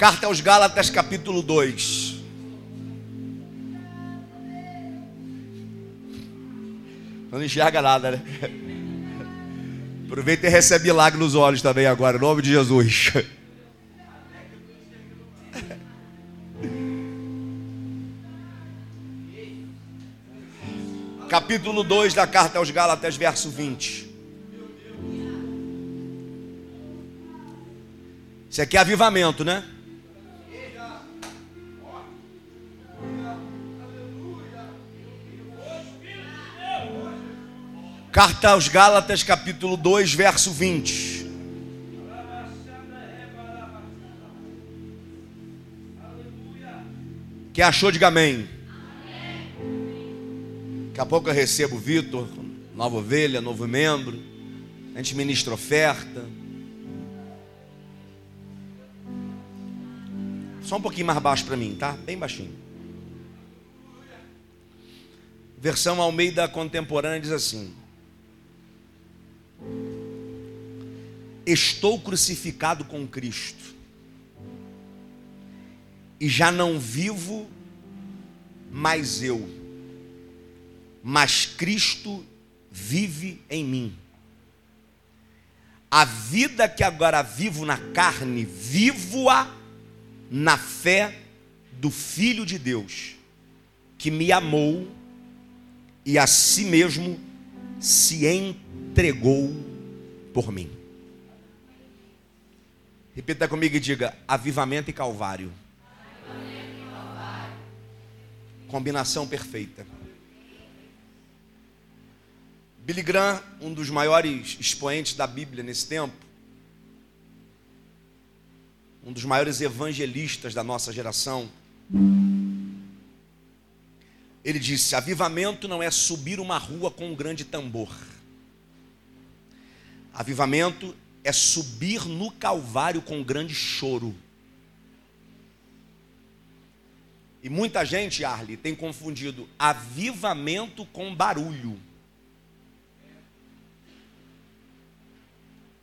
Carta aos Gálatas, capítulo 2. Não enxerga nada, né? Aproveita e recebe milagre nos olhos também agora, em nome de Jesus. Capítulo 2 da carta aos Gálatas, verso 20. Isso aqui é avivamento, né? Carta aos Gálatas, capítulo 2, verso 20. Quem achou, diga amém. Daqui a pouco eu recebo o Vitor, nova ovelha, novo membro. A gente ministra oferta. Só um pouquinho mais baixo para mim, tá? Bem baixinho. Versão Almeida Contemporânea diz assim: Estou crucificado com Cristo, e já não vivo mais eu, mas Cristo vive em mim. A vida que agora vivo na carne, vivo-a na fé do Filho de Deus, que me amou e a si mesmo se entregou por mim. Repita comigo e diga: avivamento e calvário. Combinação perfeita. Billy Graham, um dos maiores expoentes da Bíblia nesse tempo, um dos maiores evangelistas da nossa geração, ele disse: avivamento não é subir uma rua com um grande tambor. Avivamento é subir no Calvário com grande choro. E muita gente, Arli, tem confundido avivamento com barulho.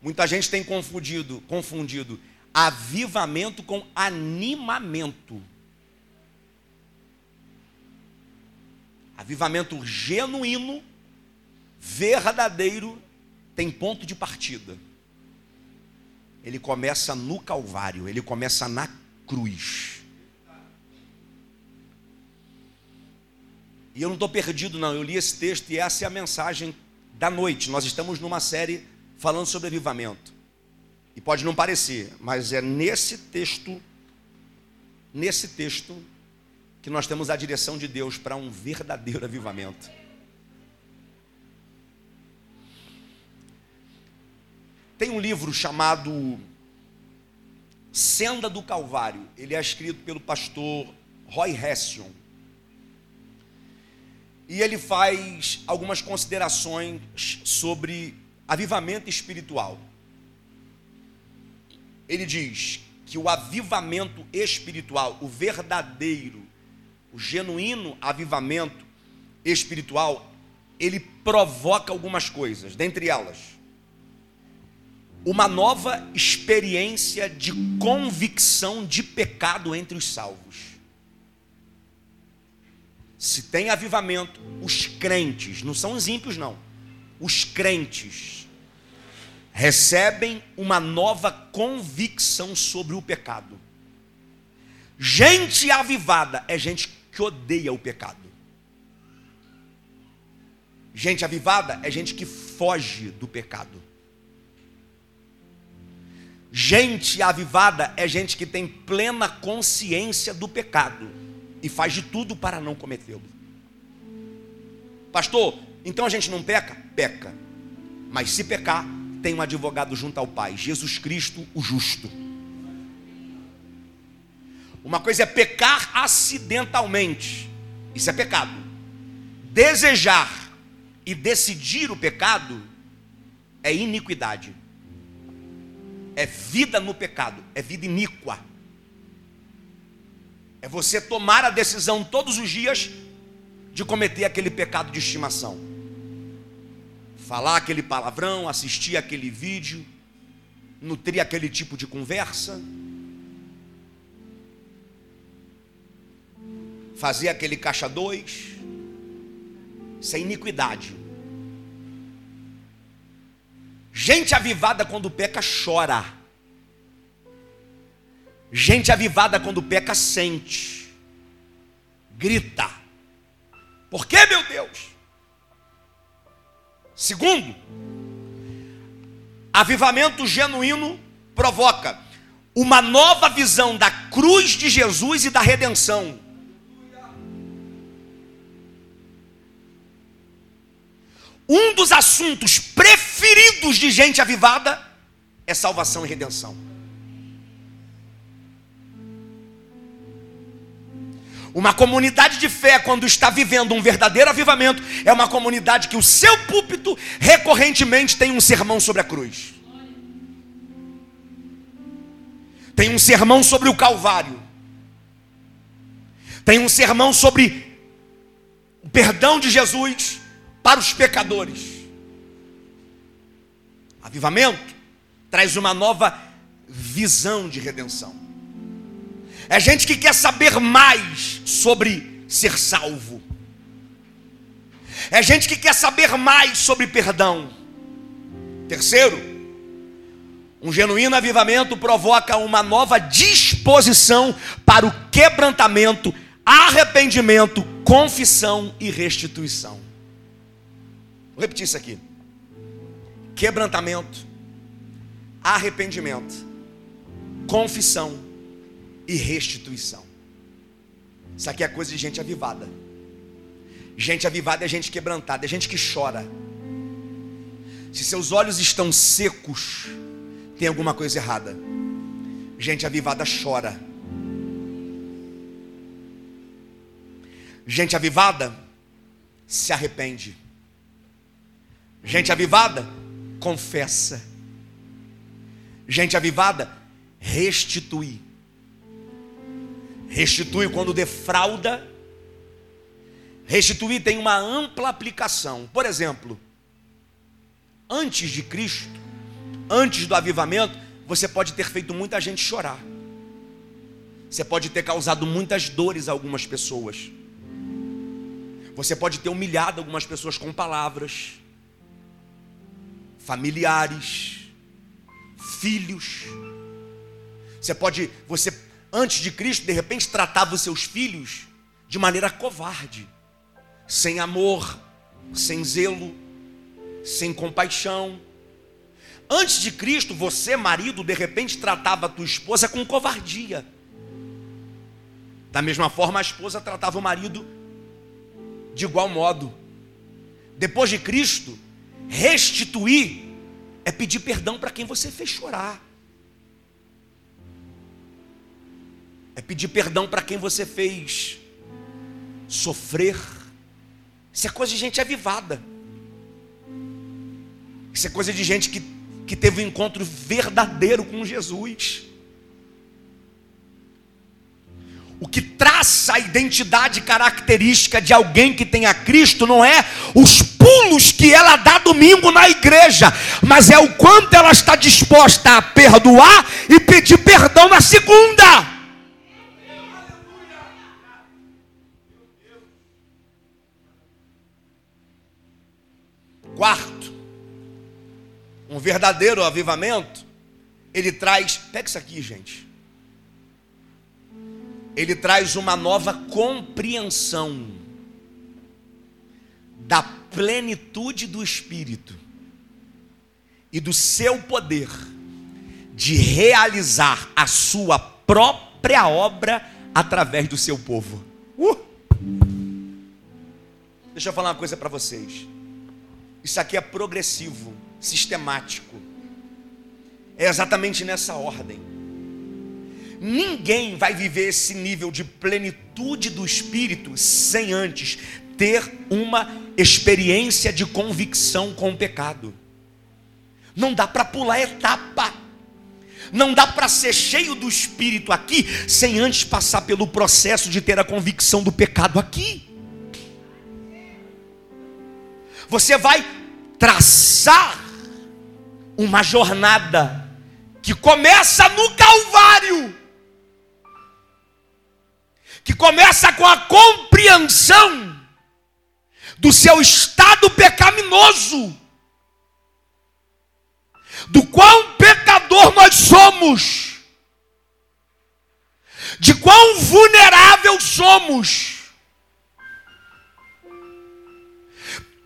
Muita gente tem confundido, confundido avivamento com animamento. Avivamento genuíno, verdadeiro, tem ponto de partida. Ele começa no Calvário, ele começa na cruz. E eu não estou perdido, não. Eu li esse texto e essa é a mensagem da noite. Nós estamos numa série falando sobre avivamento. E pode não parecer, mas é nesse texto, nesse texto, que nós temos a direção de Deus para um verdadeiro avivamento. Tem um livro chamado Senda do Calvário. Ele é escrito pelo pastor Roy Hession. E ele faz algumas considerações sobre avivamento espiritual. Ele diz que o avivamento espiritual, o verdadeiro, o genuíno avivamento espiritual, ele provoca algumas coisas, dentre elas, uma nova experiência de convicção de pecado entre os salvos. Se tem avivamento, os crentes, não são os ímpios, não, os crentes recebem uma nova convicção sobre o pecado. Gente avivada é gente que odeia o pecado. Gente avivada é gente que foge do pecado. Gente avivada é gente que tem plena consciência do pecado e faz de tudo para não cometê-lo. Pastor, então a gente não peca? Peca. Mas se pecar, tem um advogado junto ao Pai, Jesus Cristo, o justo. Uma coisa é pecar acidentalmente, isso é pecado. Desejar e decidir o pecado é iniquidade é vida no pecado, é vida iníqua. É você tomar a decisão todos os dias de cometer aquele pecado de estimação. Falar aquele palavrão, assistir aquele vídeo, nutrir aquele tipo de conversa, fazer aquele caixa dois. Isso é iniquidade. Gente avivada quando peca chora. Gente avivada quando peca sente. Grita. Por que, meu Deus? Segundo, avivamento genuíno provoca uma nova visão da cruz de Jesus e da redenção. Um dos assuntos preferidos de gente avivada é salvação e redenção. Uma comunidade de fé, quando está vivendo um verdadeiro avivamento, é uma comunidade que o seu púlpito recorrentemente tem um sermão sobre a cruz. Tem um sermão sobre o Calvário. Tem um sermão sobre o perdão de Jesus para os pecadores. Avivamento traz uma nova visão de redenção. É gente que quer saber mais sobre ser salvo. É gente que quer saber mais sobre perdão. Terceiro, um genuíno avivamento provoca uma nova disposição para o quebrantamento, arrependimento, confissão e restituição. Vou repetir isso aqui: quebrantamento, arrependimento, confissão e restituição. Isso aqui é coisa de gente avivada. Gente avivada é gente quebrantada, é gente que chora. Se seus olhos estão secos, tem alguma coisa errada. Gente avivada chora. Gente avivada se arrepende. Gente avivada confessa. Gente avivada restitui. Restitui quando defrauda. Restituir tem uma ampla aplicação. Por exemplo, antes de Cristo, antes do avivamento, você pode ter feito muita gente chorar. Você pode ter causado muitas dores a algumas pessoas. Você pode ter humilhado algumas pessoas com palavras, familiares, filhos. Você pode, você antes de Cristo, de repente tratava os seus filhos de maneira covarde, sem amor, sem zelo, sem compaixão. Antes de Cristo, você, marido, de repente tratava a tua esposa com covardia. Da mesma forma, a esposa tratava o marido de igual modo. Depois de Cristo, restituir é pedir perdão para quem você fez chorar. É pedir perdão para quem você fez sofrer. Isso é coisa de gente avivada. Isso é coisa de gente que que teve um encontro verdadeiro com Jesus. O que traça a identidade característica de alguém que tem a Cristo não é os pulos que ela dá domingo na igreja, mas é o quanto ela está disposta a perdoar e pedir perdão na segunda. Quarto, um verdadeiro avivamento, ele traz, pega isso aqui, gente. Ele traz uma nova compreensão da plenitude do Espírito e do seu poder de realizar a sua própria obra através do seu povo. Uh! Deixa eu falar uma coisa para vocês. Isso aqui é progressivo sistemático. É exatamente nessa ordem. Ninguém vai viver esse nível de plenitude do espírito sem antes ter uma experiência de convicção com o pecado. Não dá para pular etapa. Não dá para ser cheio do espírito aqui sem antes passar pelo processo de ter a convicção do pecado aqui. Você vai traçar uma jornada que começa no Calvário, que começa com a compreensão do seu estado pecaminoso, do quão pecador nós somos, de quão vulnerável somos.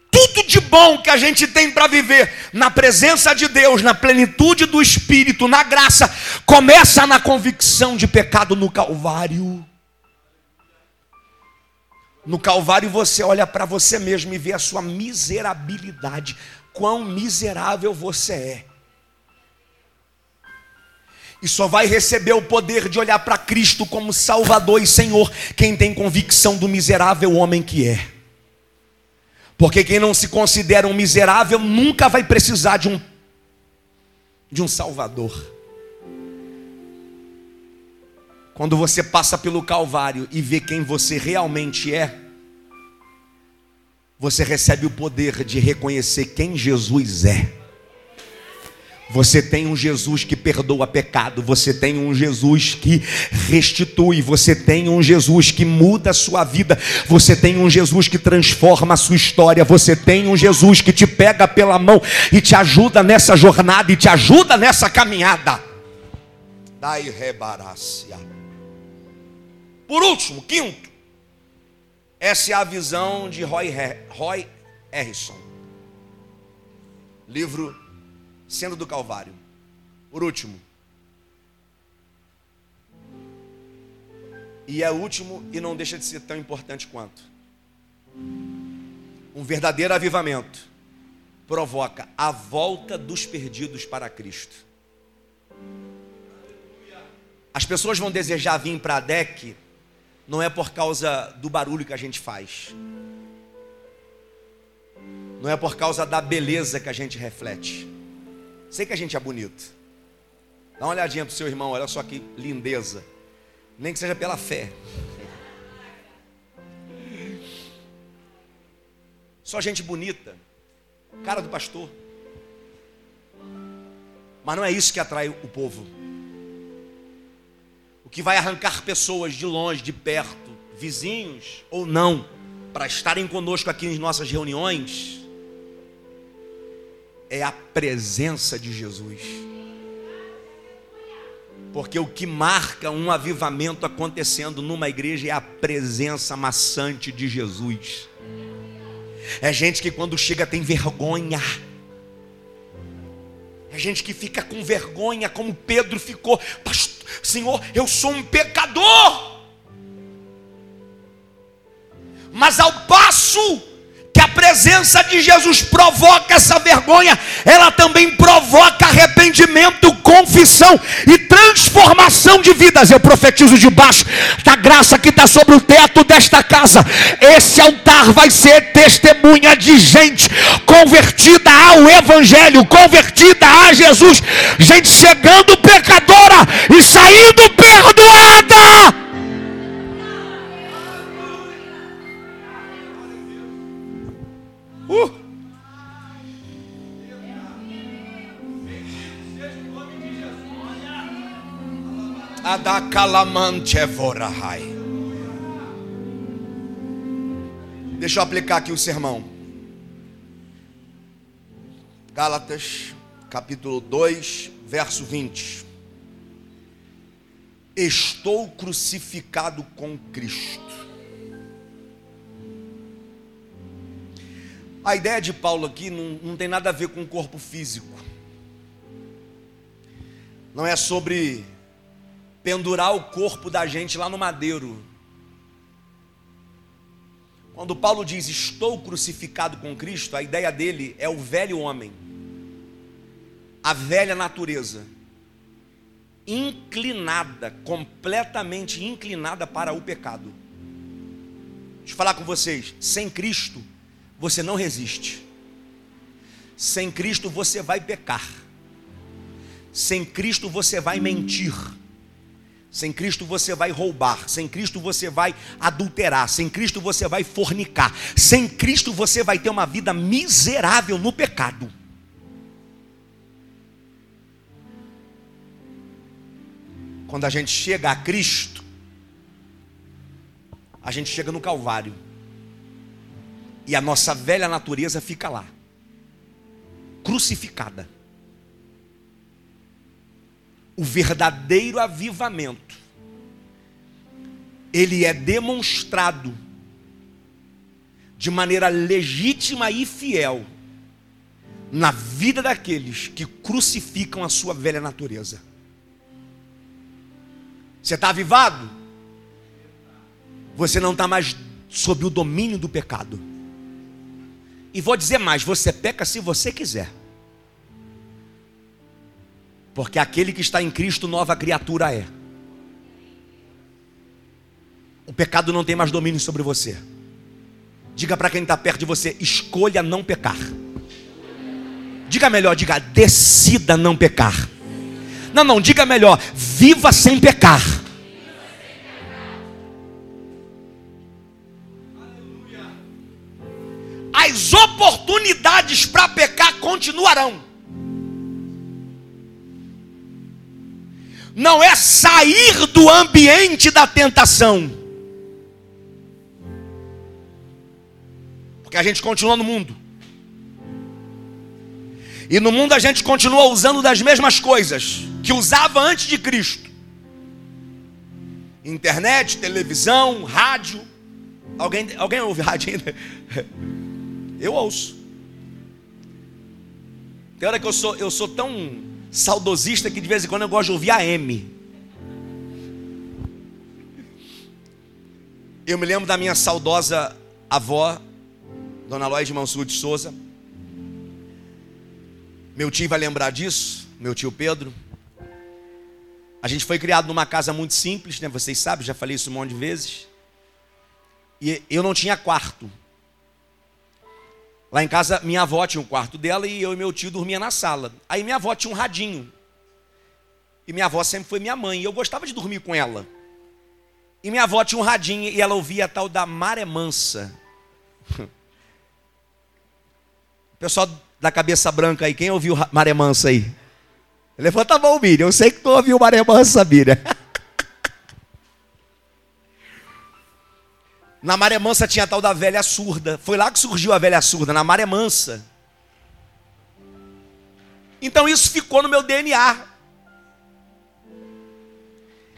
tudo de bom que a gente tem para viver na presença de Deus, na plenitude do Espírito, na graça, começa na convicção de pecado no Calvário. No Calvário você olha para você mesmo e vê a sua miserabilidade, quão miserável você é. E só vai receber o poder de olhar para Cristo como Salvador e Senhor quem tem convicção do miserável homem que é. Porque quem não se considera um miserável nunca vai precisar de um de um salvador. Quando você passa pelo Calvário e vê quem você realmente é, você recebe o poder de reconhecer quem Jesus é. Você tem um Jesus que perdoa pecado, você tem um Jesus que restitui, você tem um Jesus que muda a sua vida, você tem um Jesus que transforma a sua história, você tem um Jesus que te pega pela mão e te ajuda nessa jornada e te ajuda nessa caminhada. Dai rebarácia. Por último, quinto, essa é a visão de Roy, Roy Harrison. Livro sendo do Calvário. Por último. E é último e não deixa de ser tão importante quanto. Um verdadeiro avivamento provoca a volta dos perdidos para Cristo. As pessoas vão desejar vir para a DEC não é por causa do barulho que a gente faz. Não é por causa da beleza que a gente reflete. Sei que a gente é bonito. Dá uma olhadinha pro seu irmão, olha só que lindeza. Nem que seja pela fé. Só gente bonita. Cara do pastor. Mas não é isso que atrai o povo. Que vai arrancar pessoas de longe, de perto, vizinhos ou não, para estarem conosco aqui em nossas reuniões, é a presença de Jesus. Porque o que marca um avivamento acontecendo numa igreja é a presença maçante de Jesus. É gente que quando chega tem vergonha. É gente que fica com vergonha, como Pedro ficou. Pastor, Senhor, eu sou um pecador. Mas ao passo presença de Jesus provoca essa vergonha, ela também provoca arrependimento, confissão e transformação de vidas. Eu profetizo debaixo da graça que está sobre o teto desta casa. Esse altar vai ser testemunha de gente convertida ao Evangelho, convertida a Jesus, gente chegando pecadora e saindo perdoada. Deixa eu aplicar aqui o sermão. Gálatas, capítulo 2, verso 20. Estou crucificado com Cristo. A ideia de Paulo aqui não, não tem nada a ver com o corpo físico. Não é sobre pendurar o corpo da gente lá no madeiro. Quando Paulo diz estou crucificado com Cristo, a ideia dele é o velho homem, a velha natureza, inclinada, completamente inclinada para o pecado. Deixa eu falar com vocês, sem Cristo, você não resiste. Sem Cristo você vai pecar. Sem Cristo você vai mentir. Sem Cristo você vai roubar, sem Cristo você vai adulterar, sem Cristo você vai fornicar, sem Cristo você vai ter uma vida miserável no pecado. Quando a gente chega a Cristo, a gente chega no Calvário. E a nossa velha natureza fica lá, crucificada. O verdadeiro avivamento, ele é demonstrado de maneira legítima e fiel na vida daqueles que crucificam a sua velha natureza. Você está avivado? Você não está mais sob o domínio do pecado. E vou dizer mais: você peca se você quiser. Porque aquele que está em Cristo, nova criatura é. O pecado não tem mais domínio sobre você. Diga para quem está perto de você: escolha não pecar. Diga melhor, diga, decida não pecar. Não, não, diga melhor, viva sem pecar. As oportunidades para pecar continuarão. Não é sair do ambiente da tentação Porque a gente continua no mundo. E no mundo a gente continua usando das mesmas coisas que usava antes de Cristo: internet, televisão, rádio. Alguém, alguém ouve rádio ainda? Eu ouço. Tem hora que eu sou, eu sou tão saudosista que de vez em quando eu gosto de ouvir a M. Eu me lembro da minha saudosa avó, Dona de Mansur de Souza. Meu tio vai lembrar disso, meu tio Pedro. A gente foi criado numa casa muito simples, né? Vocês sabem, já falei isso um monte de vezes. E eu não tinha quarto. Lá em casa, minha avó tinha um quarto dela e eu e meu tio dormia na sala. Aí minha avó tinha um radinho. E minha avó sempre foi minha mãe. E eu gostava de dormir com ela. E minha avó tinha um radinho e ela ouvia a tal da maré mansa. Pessoal da cabeça branca aí, quem ouviu Maré Mansa aí? Levanta a mão, Miriam. Eu sei que tu ouviu Maré Mansa, Miriam. Na Maré Mansa tinha a tal da velha surda. Foi lá que surgiu a velha surda, na Maré Mansa. Então isso ficou no meu DNA.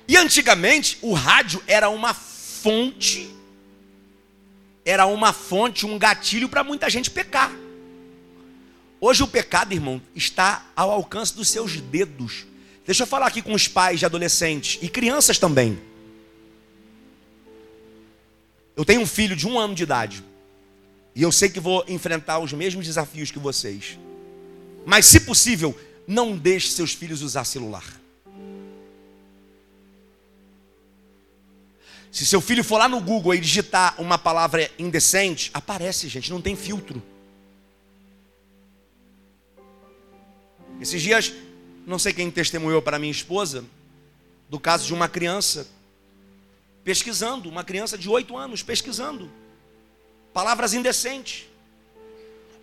E antigamente o rádio era uma fonte, era uma fonte, um gatilho para muita gente pecar. Hoje o pecado, irmão, está ao alcance dos seus dedos. Deixa eu falar aqui com os pais de adolescentes e crianças também. Eu tenho um filho de um ano de idade. E eu sei que vou enfrentar os mesmos desafios que vocês. Mas, se possível, não deixe seus filhos usar celular. Se seu filho for lá no Google e digitar uma palavra indecente, aparece, gente, não tem filtro. Esses dias, não sei quem testemunhou para minha esposa, do caso de uma criança pesquisando, uma criança de oito anos pesquisando palavras indecentes,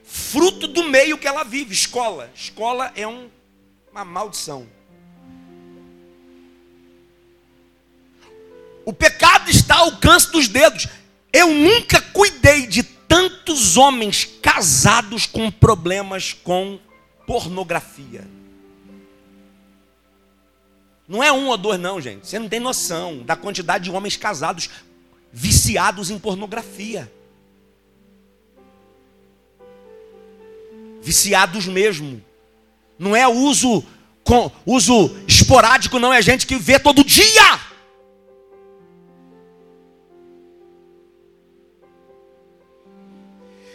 fruto do meio que ela vive, escola. Escola é um, uma maldição. O pecado está ao alcance dos dedos. Eu nunca cuidei de tantos homens casados com problemas com pornografia. Não é um ou dois, não, gente. Você não tem noção da quantidade de homens casados viciados em pornografia. Viciados mesmo. Não é uso com uso esporádico, não é gente que vê todo dia.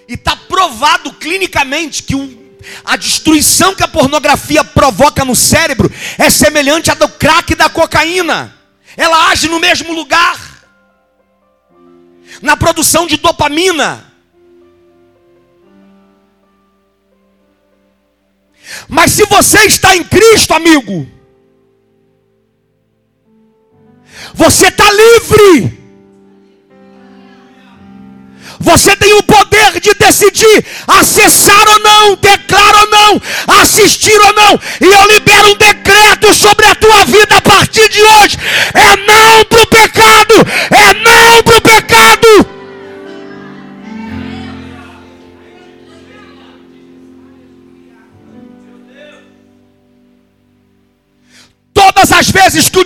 E está provado clinicamente que o a destruição que a pornografia provoca no cérebro é semelhante à do crack e da cocaína. Ela age no mesmo lugar. Na produção de dopamina. Mas se você está em Cristo, amigo, você está livre. Você tem o poder de decidir acessar ou não, declarar ou não, assistir ou não. E eu libero um decreto sobre a tua vida a partir de hoje. Não é não para o pecado.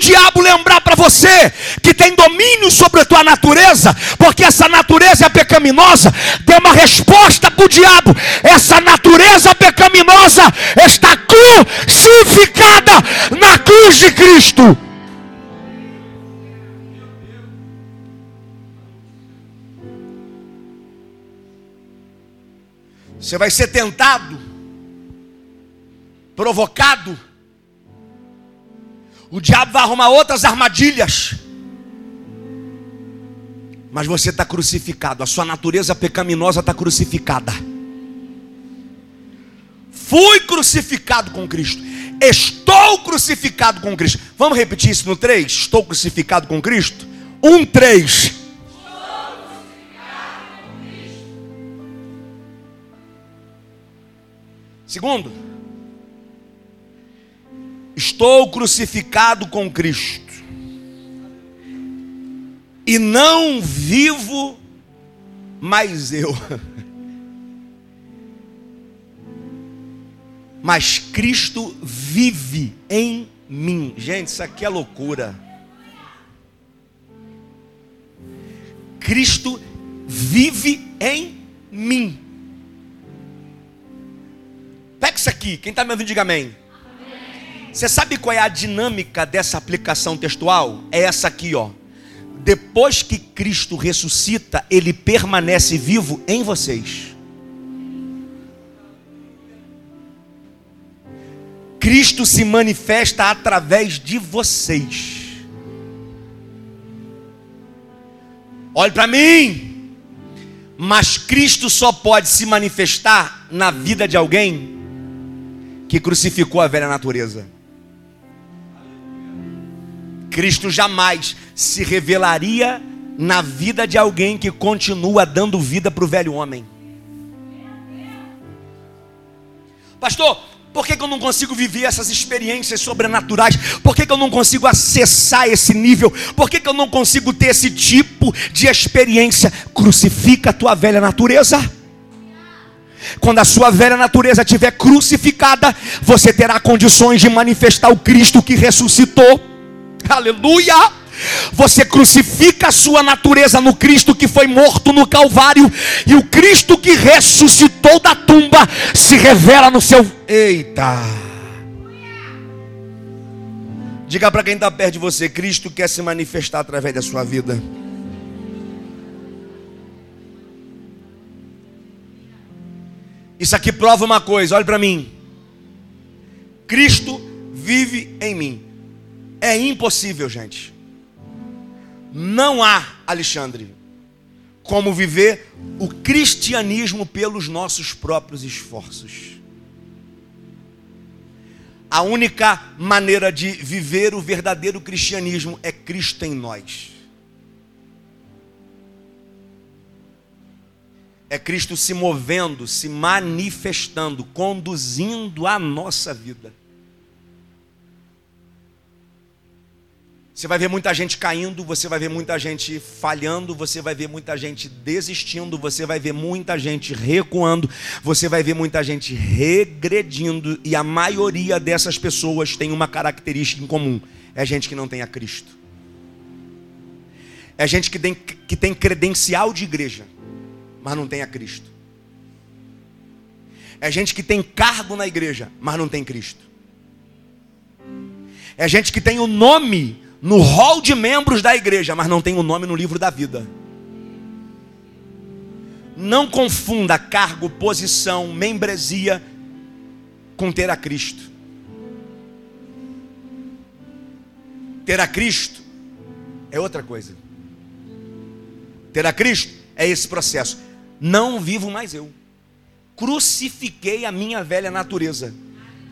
Diabo lembrar para você que tem domínio sobre a tua natureza, porque essa natureza é pecaminosa, dê uma resposta para o diabo: essa natureza pecaminosa está crucificada na cruz de Cristo. Você vai ser tentado, provocado. O diabo vai arrumar outras armadilhas. Mas você está crucificado, a sua natureza pecaminosa está crucificada. Fui crucificado com Cristo. Estou crucificado com Cristo. Vamos repetir isso no 3? Estou crucificado com Cristo? 1, 3. Segundo, estou crucificado com Cristo e não vivo mais eu, mas Cristo vive em mim. Gente, isso aqui é loucura. Cristo vive em mim. Pega isso aqui, quem está me ouvindo, diga amém. Você sabe qual é a dinâmica dessa aplicação textual? É essa aqui, ó. Depois que Cristo ressuscita, ele permanece vivo em vocês. Cristo se manifesta através de vocês. Olhe para mim. Mas Cristo só pode se manifestar na vida de alguém que crucificou a velha natureza. Cristo jamais se revelaria na vida de alguém que continua dando vida para o velho homem. Pastor, por que, que, eu não consigo viver essas experiências sobrenaturais? Por que, que eu não consigo acessar esse nível? Por que, que eu não consigo ter esse tipo de experiência? Crucifica a tua velha natureza. Quando a sua velha natureza estiver crucificada, você terá condições de manifestar o Cristo que ressuscitou. Aleluia! Você crucifica a sua natureza no Cristo que foi morto no Calvário, e o Cristo que ressuscitou da tumba se revela no seu. Eita! Diga para quem está perto de você: Cristo quer se manifestar através da sua vida. Isso aqui prova uma coisa, olhe para mim. Cristo vive em mim. É impossível, gente. Não há, Alexandre, como viver o cristianismo pelos nossos próprios esforços. A única maneira de viver o verdadeiro cristianismo é Cristo em nós. É Cristo se movendo, se manifestando, conduzindo a nossa vida. Você vai ver muita gente caindo, você vai ver muita gente falhando, você vai ver muita gente desistindo, você vai ver muita gente recuando, você vai ver muita gente regredindo, e a maioria dessas pessoas tem uma característica em comum: é gente que não tem a Cristo. É gente que tem, que tem credencial de igreja mas não tem a Cristo. É gente que tem cargo na igreja, mas não tem Cristo. É gente que tem o nome no hall de membros da igreja, mas não tem o nome no livro da vida. Não confunda cargo, posição, membresia com ter a Cristo. Ter a Cristo é outra coisa. Ter a Cristo é esse processo não vivo mais eu. Crucifiquei a minha velha natureza.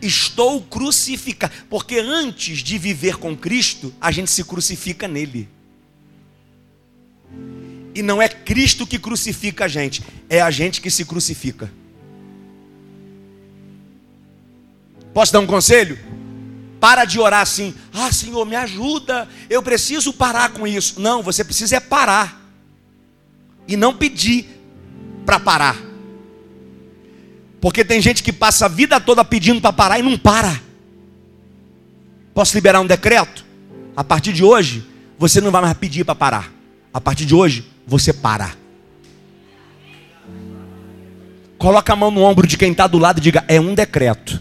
Estou crucificado. Porque antes de viver com Cristo, a gente se crucifica nele. E não é Cristo que crucifica a gente, é a gente que se crucifica. Posso dar um conselho? Para de orar assim, ah Senhor, me ajuda, eu preciso parar com isso. Não, você precisa é parar. E não pedir, para parar. Porque tem gente que passa a vida toda pedindo para parar e não para. Posso liberar um decreto? A partir de hoje, você não vai mais pedir para parar. A partir de hoje, você para. Coloca a mão no ombro de quem está do lado e diga: é um decreto.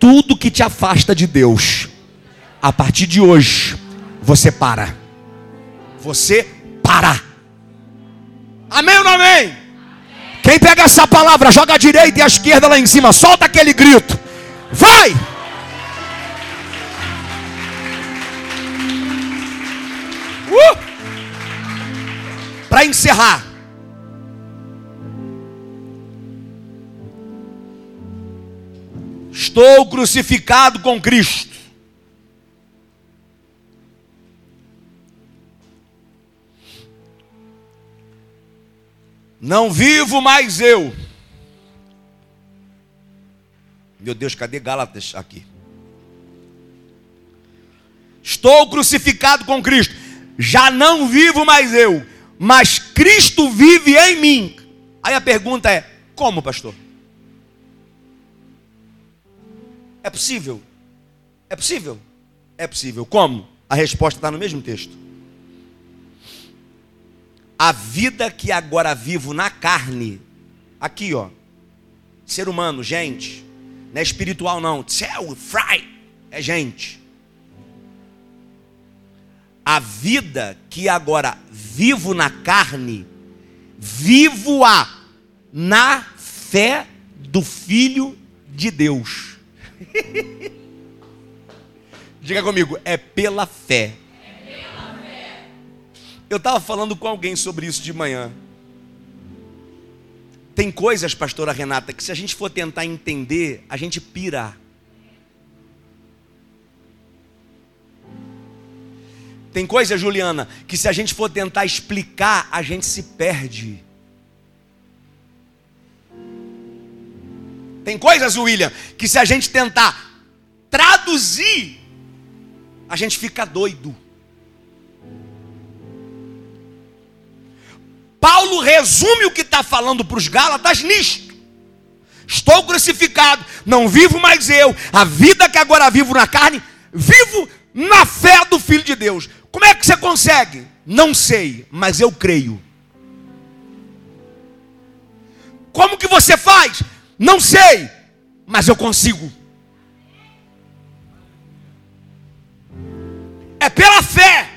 Tudo que te afasta de Deus, a partir de hoje, você para. Você para. Amém ou não amém? Quem pega essa palavra, joga a direita e a esquerda lá em cima, solta aquele grito. Vai! Uh! Para encerrar, Estou crucificado com Cristo. Não vivo mais eu. Meu Deus, cadê Gálatas aqui? Estou crucificado com Cristo. Já não vivo mais eu, mas Cristo vive em mim. Aí a pergunta é: como, pastor? É possível? É possível? É possível. Como? A resposta está no mesmo texto. A vida que agora vivo na carne, aqui ó, ser humano, gente, não é espiritual não, céu, fry, é gente. A vida que agora vivo na carne, vivo-a na fé do Filho de Deus. Diga comigo, é pela fé. Eu estava falando com alguém sobre isso de manhã. Tem coisas, pastora Renata, que se a gente for tentar entender, a gente pira. Tem coisas, Juliana, que se a gente for tentar explicar, a gente se perde. Tem coisas, William, que se a gente tentar traduzir, a gente fica doido. Paulo resume o que está falando para os Gálatas nisto. Estou crucificado, não vivo mais eu, a vida que agora vivo na carne, vivo na fé do Filho de Deus. Como é que você consegue? Não sei, mas eu creio. Como que você faz? Não sei, mas eu consigo. É pela fé.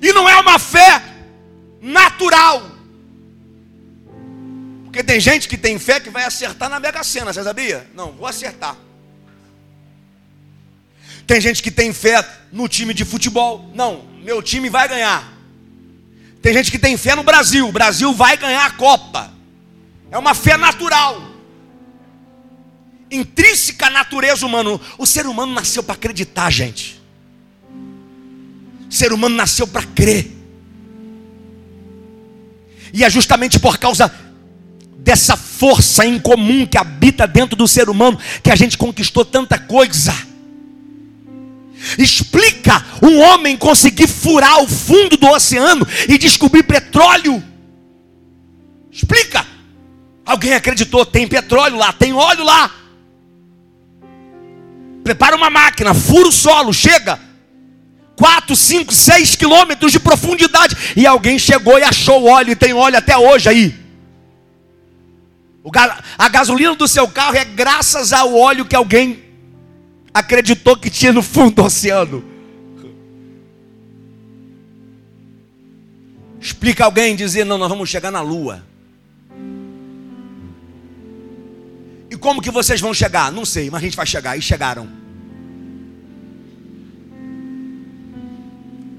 E não é uma fé natural. Porque tem gente que tem fé que vai acertar na Mega Sena, você sabia? Não, vou acertar. Tem gente que tem fé no time de futebol. Não, meu time vai ganhar. Tem gente que tem fé no Brasil. O Brasil vai ganhar a Copa. É uma fé natural. Intrínseca natureza humana. O ser humano nasceu para acreditar, gente. Ser humano nasceu para crer. E é justamente por causa dessa força incomum que habita dentro do ser humano que a gente conquistou tanta coisa. Explica um homem conseguir furar o fundo do oceano e descobrir petróleo. Explica. Alguém acreditou, tem petróleo lá, tem óleo lá. Prepara uma máquina, fura o solo, chega. 4, 5, 6 quilômetros de profundidade. E alguém chegou e achou o óleo, e tem óleo até hoje aí. A gasolina do seu carro é graças ao óleo que alguém acreditou que tinha no fundo do oceano. Explica alguém dizer: não, nós vamos chegar na lua. E como que vocês vão chegar? Não sei, mas a gente vai chegar. E chegaram.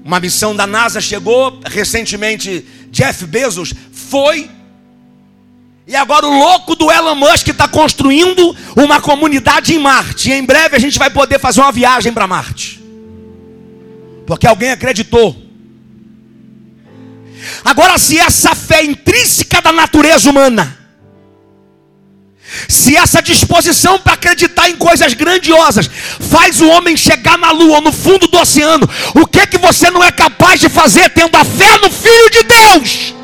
Uma missão da NASA chegou recentemente. Jeff Bezos foi. E agora o louco do Elon Musk está construindo uma comunidade em Marte. E em breve a gente vai poder fazer uma viagem para Marte. Porque alguém acreditou. Agora, se essa fé intrínseca da natureza humana se essa disposição para acreditar em coisas grandiosas faz o homem chegar na lua, no fundo do oceano, o que que você não é capaz de fazer tendo a fé no Filho de Deus?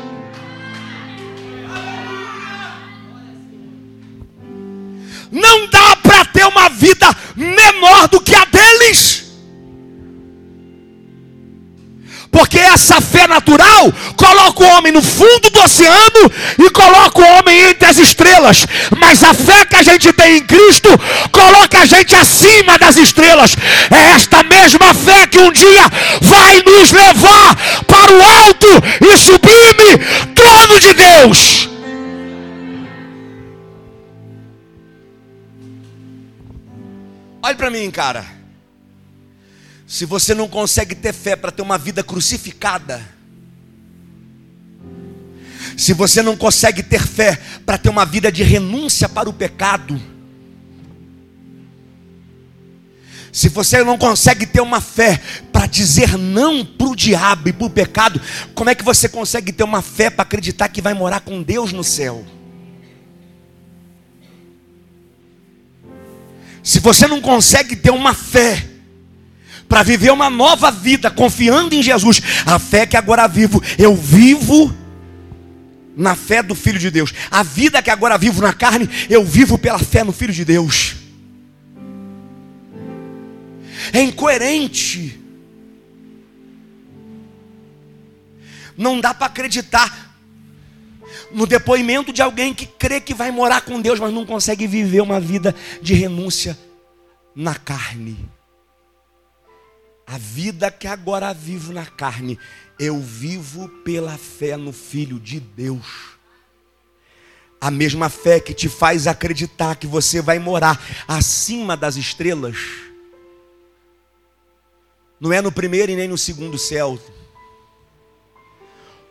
Não dá para ter uma vida menor do que a dele. natural coloca o homem no fundo do oceano e coloca o homem entre as estrelas. Mas a fé que a gente tem em Cristo coloca a gente acima das estrelas. É esta mesma fé que um dia vai nos levar para o alto e sublime trono de Deus. Olhe para mim, cara. Se você não consegue ter fé para ter uma vida crucificada, se você não consegue ter fé para ter uma vida de renúncia para o pecado, se você não consegue ter uma fé para dizer não para o diabo e para o pecado, como é que você consegue ter uma fé para acreditar que vai morar com Deus no céu? Se você não consegue ter uma fé para viver uma nova vida confiando em Jesus, a fé que agora vivo, eu vivo na fé do Filho de Deus. A vida que agora vivo na carne, eu vivo pela fé no Filho de Deus. É incoerente. Não dá para acreditar no depoimento de alguém que crê que vai morar com Deus, mas não consegue viver uma vida de renúncia na carne. A vida que agora vivo na carne, eu vivo pela fé no Filho de Deus. A mesma fé que te faz acreditar que você vai morar acima das estrelas. Não é no primeiro e nem no segundo céu.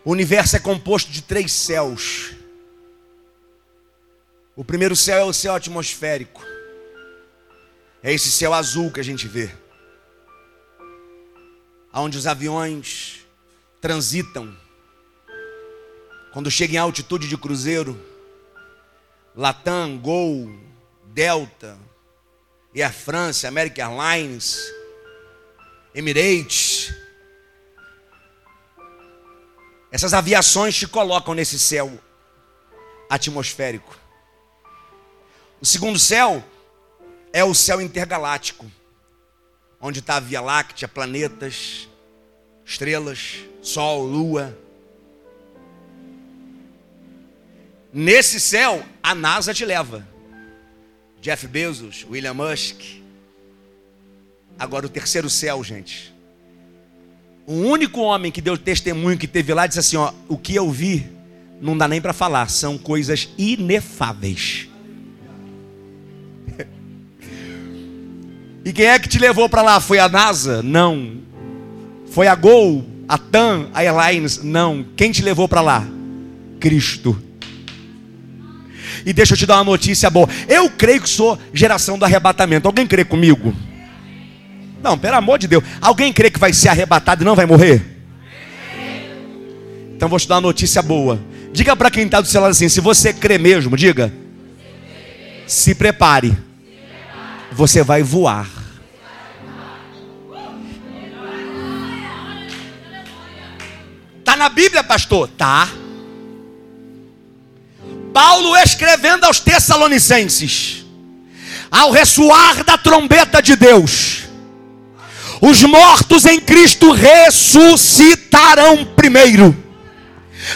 O universo é composto de três céus. O primeiro céu é o céu atmosférico. É esse céu azul que a gente vê. Onde os aviões transitam. Quando chegam em altitude de cruzeiro, Latam, Gol, Delta, e a França, American Airlines, Emirates, essas aviações te colocam nesse céu atmosférico. O segundo céu é o céu intergaláctico, onde está a Via Láctea, planetas, estrelas, Sol, Lua. Nesse céu, a NASA te leva. Jeff Bezos, William Musk. Agora, o terceiro céu, gente. O único homem que deu testemunho que teve lá disse assim: ó, o que eu vi não dá nem para falar, são coisas inefáveis. E quem é que te levou para lá? Foi a NASA? Não. Foi a Gol, a TAM, a Airlines? Não. Quem te levou para lá? Cristo. E deixa eu te dar uma notícia boa. Eu creio que sou geração do arrebatamento. Alguém crê comigo? Não, pelo amor de Deus. Alguém crê que vai ser arrebatado e não vai morrer? Então vou te dar uma notícia boa. Diga para quem está do lado assim: se você crê mesmo, diga. Se prepare. Você vai voar. Tá na Bíblia, pastor? Tá. Paulo escrevendo aos Tessalonicenses, ao ressoar da trombeta de Deus, os mortos em Cristo ressuscitarão primeiro.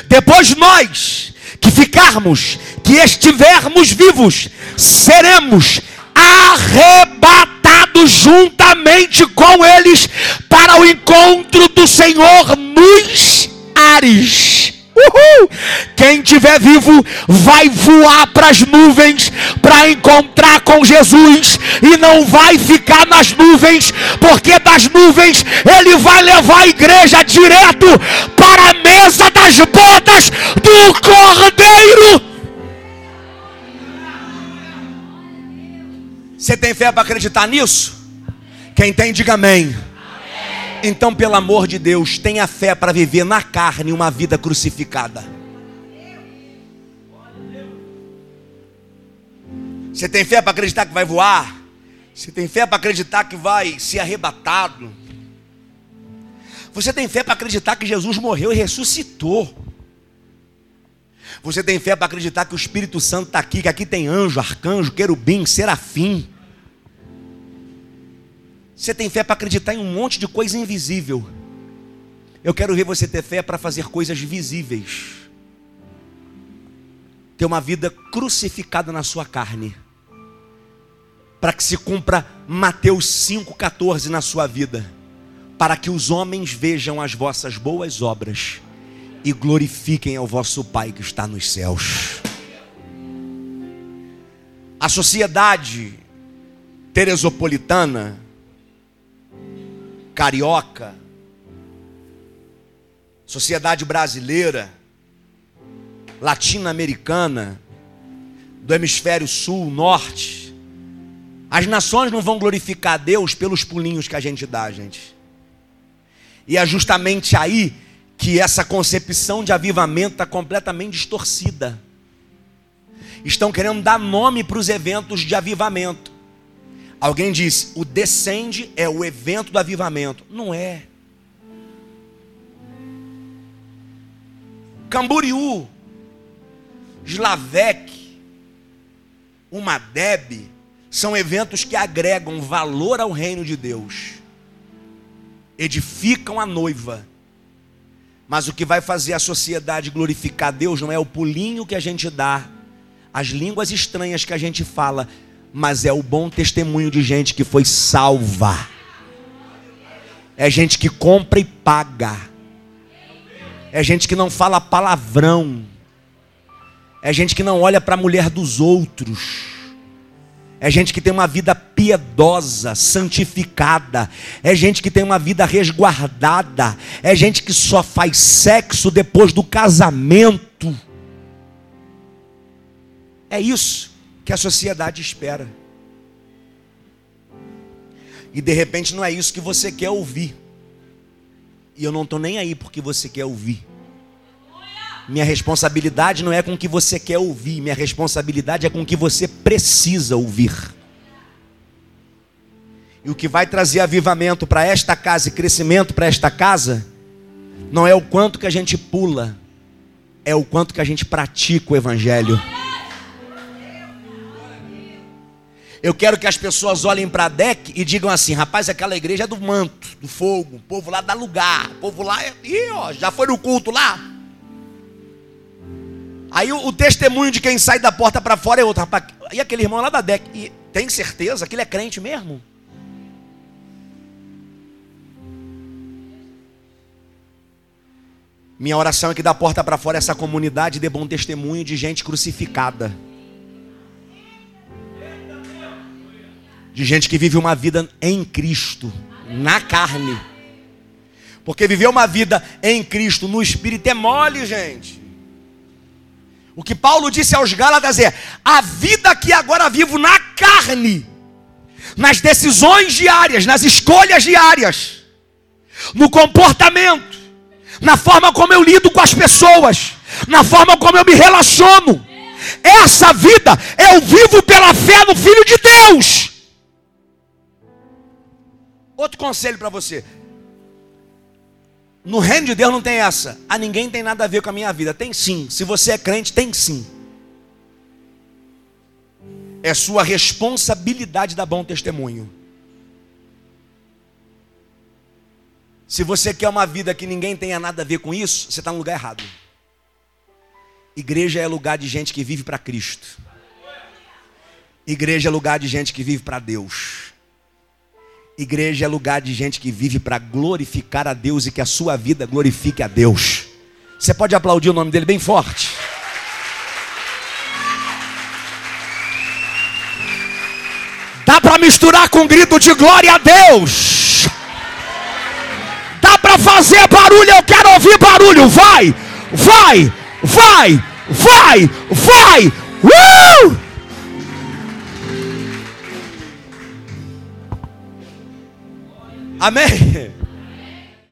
Depois nós, que ficarmos, que estivermos vivos, seremos arrebatados juntamente com eles para o encontro do Senhor nos ares. Uhul! Quem tiver vivo vai voar para as nuvens para encontrar com Jesus e não vai ficar nas nuvens, porque das nuvens ele vai levar a igreja direto para a mesa das bodas do Cordeiro. Você tem fé para acreditar nisso? Quem tem, diga amém. Então, pelo amor de Deus, tenha fé para viver na carne uma vida crucificada. Você tem fé para acreditar que vai voar? Você tem fé para acreditar que vai ser arrebatado? Você tem fé para acreditar que Jesus morreu e ressuscitou? Você tem fé para acreditar que o Espírito Santo está aqui, que aqui tem anjo, arcanjo, querubim, serafim? Você tem fé para acreditar em um monte de coisa invisível. Eu quero ver você ter fé para fazer coisas visíveis. Ter uma vida crucificada na sua carne. Para que se cumpra Mateus 5,14 na sua vida. Para que os homens vejam as vossas boas obras e glorifiquem ao vosso Pai que está nos céus. A sociedade teresopolitana, carioca, sociedade brasileira, latino-americana, do hemisfério sul, norte, as nações não vão glorificar a Deus pelos pulinhos que a gente dá, gente. E é justamente aí que essa concepção de avivamento está completamente distorcida. Estão querendo dar nome para os eventos de avivamento. Alguém disse: o descende é o evento do avivamento. Não é. Camboriú, Slavec, Umadeb, são eventos que agregam valor ao reino de Deus, edificam a noiva. Mas o que vai fazer a sociedade glorificar Deus não é o pulinho que a gente dá, as línguas estranhas que a gente fala, mas é o bom testemunho de gente que foi salva. É gente que compra e paga. É gente que não fala palavrão. É gente que não olha para a mulher dos outros. É gente que tem uma vida piedosa, santificada. É gente que tem uma vida resguardada. É gente que só faz sexo depois do casamento. É isso que a sociedade espera. E de repente não é isso que você quer ouvir. E eu não estou nem aí porque você quer ouvir. Minha responsabilidade não é com o que você quer ouvir, minha responsabilidade é com o que você precisa ouvir. E o que vai trazer avivamento para esta casa e crescimento para esta casa, não é o quanto que a gente pula, é o quanto que a gente pratica o Evangelho. Eu quero que as pessoas olhem para a DEC e digam assim: rapaz, aquela igreja é do manto, do fogo, o povo lá dá lugar, o povo lá, é, ih, ó, já foi no culto lá. Aí o, o testemunho de quem sai da porta para fora é outro, rapaz, e aquele irmão lá da DEC, e tem certeza que ele é crente mesmo? Minha oração é que da porta para fora essa comunidade dê bom testemunho de gente crucificada. de gente que vive uma vida em Cristo, na carne. Porque viver uma vida em Cristo, no Espírito, é mole, gente. O que Paulo disse aos Gálatas é: a vida que agora vivo na carne, nas decisões diárias, nas escolhas diárias, no comportamento, na forma como eu lido com as pessoas, na forma como eu me relaciono. Essa vida eu vivo pela fé no Filho de Deus. Outro conselho para você. No reino de Deus não tem essa. A ninguém tem nada a ver com a minha vida. Tem sim. Se você é crente, tem sim. É sua responsabilidade dar bom testemunho. Se você quer uma vida que ninguém tenha nada a ver com isso, você está no lugar errado. Igreja é lugar de gente que vive para Cristo. Igreja é lugar de gente que vive para Deus. Igreja é lugar de gente que vive para glorificar a Deus e que a sua vida glorifique a Deus. Você pode aplaudir o nome dele bem forte. Dá para misturar com um grito de glória a Deus. Dá para fazer barulho, eu quero ouvir barulho. Vai, vai, vai, vai, vai. Uh! Amém?